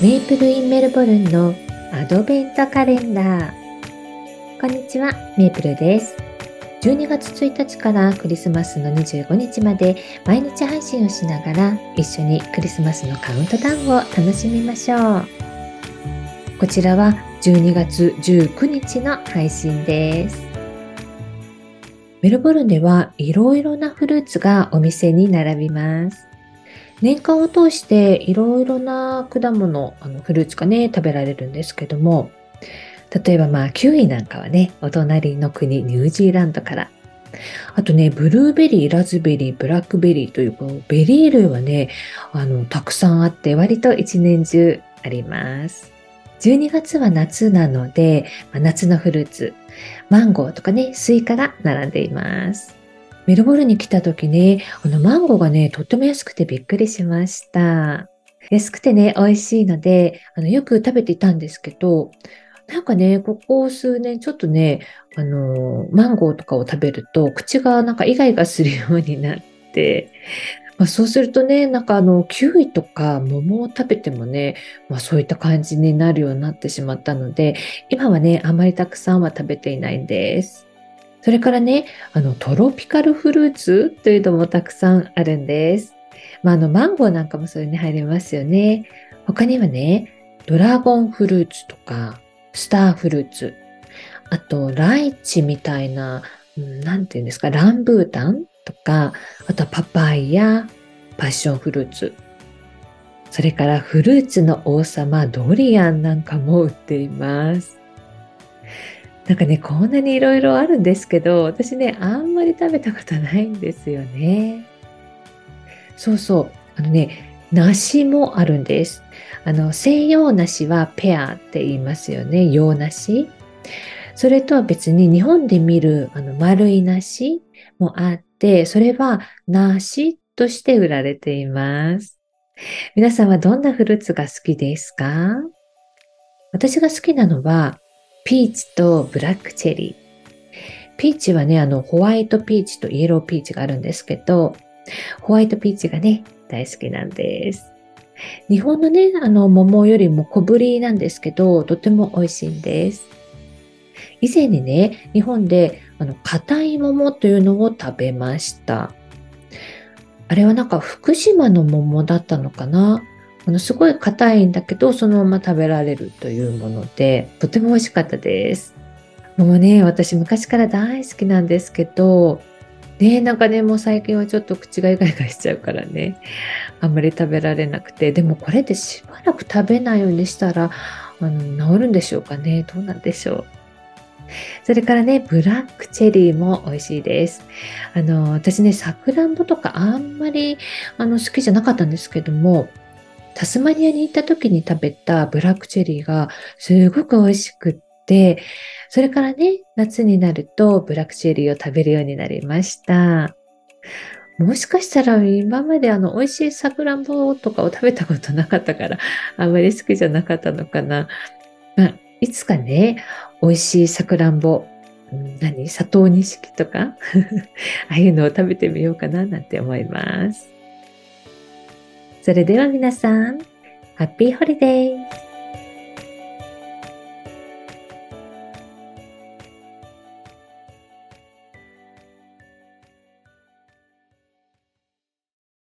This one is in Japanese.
メイプルインメルボルンのアドベントカレンダー。こんにちは、メイプルです。12月1日からクリスマスの25日まで毎日配信をしながら一緒にクリスマスのカウントダウンを楽しみましょう。こちらは12月19日の配信です。メルボルンではいろいろなフルーツがお店に並びます。年間を通していろいろな果物、あのフルーツがね、食べられるんですけども、例えばまあキウイなんかはね、お隣の国ニュージーランドから。あとね、ブルーベリー、ラズベリー、ブラックベリーというこのベリー類はね、あの、たくさんあって割と一年中あります。12月は夏なので、まあ、夏のフルーツ、マンゴーとかね、スイカが並んでいます。メルボルンに来た時ね、あのマンゴーがね、とっても安くてびっくりしました。安くてね、美味しいので、あのよく食べていたんですけど、なんかね、ここ数年ちょっとね、あの、マンゴーとかを食べると、口がなんかイガイガするようになって、まあ、そうするとね、なんかあの、キウイとか桃を食べてもね、まあそういった感じになるようになってしまったので、今はね、あまりたくさんは食べていないんです。それからね、あの、トロピカルフルーツというのもたくさんあるんです。まあ、あの、マンゴーなんかもそれに入りますよね。他にはね、ドラゴンフルーツとか、スターフルーツ、あと、ライチみたいな、なんていうんですか、ランブータンとか、あとはパパイヤ、パッションフルーツ。それからフルーツの王様、ドリアンなんかも売っています。なんかね、こんなにいろいろあるんですけど、私ね、あんまり食べたことないんですよね。そうそう。あのね、梨もあるんです。あの、西洋梨はペアって言いますよね。洋梨。それとは別に日本で見るあの丸い梨もあって、それは梨として売られています。皆さんはどんなフルーツが好きですか？私が好きなのは、ピーチとブラックチェリー。ピーチはね、あの、ホワイトピーチとイエローピーチがあるんですけど、ホワイトピーチがね、大好きなんです。日本のね、あの、桃よりも小ぶりなんですけど、とても美味しいんです。以前にね、日本で、あの、硬い桃というのを食べました。あれはなんか福島の桃だったのかな？あのすごい硬いんだけど、そのまま食べられるというもので、とても美味しかったです。もうね、私昔から大好きなんですけど、ねなんかね、もう最近はちょっと口がイガイガしちゃうからね、あんまり食べられなくて、でもこれでしばらく食べないようにしたら、あの治るんでしょうかね？どうなんでしょう？それからね、ブラックチェリーも美味しいです。あの、私ね、さくらんぼとかあんまりあの好きじゃなかったんですけども、タスマニアに行った時に食べたブラックチェリーがすごく美味しくって、それからね、夏になるとブラックチェリーを食べるようになりました。もしかしたら今まであの美味しいさくらんぼとかを食べたことなかったからあんまり好きじゃなかったのかな。まあ、いつかね、美味しいさくらんぼ、何砂糖錦とか？ああいうのを食べてみようかななんて思います。それでは皆さん、ハッピーホリデー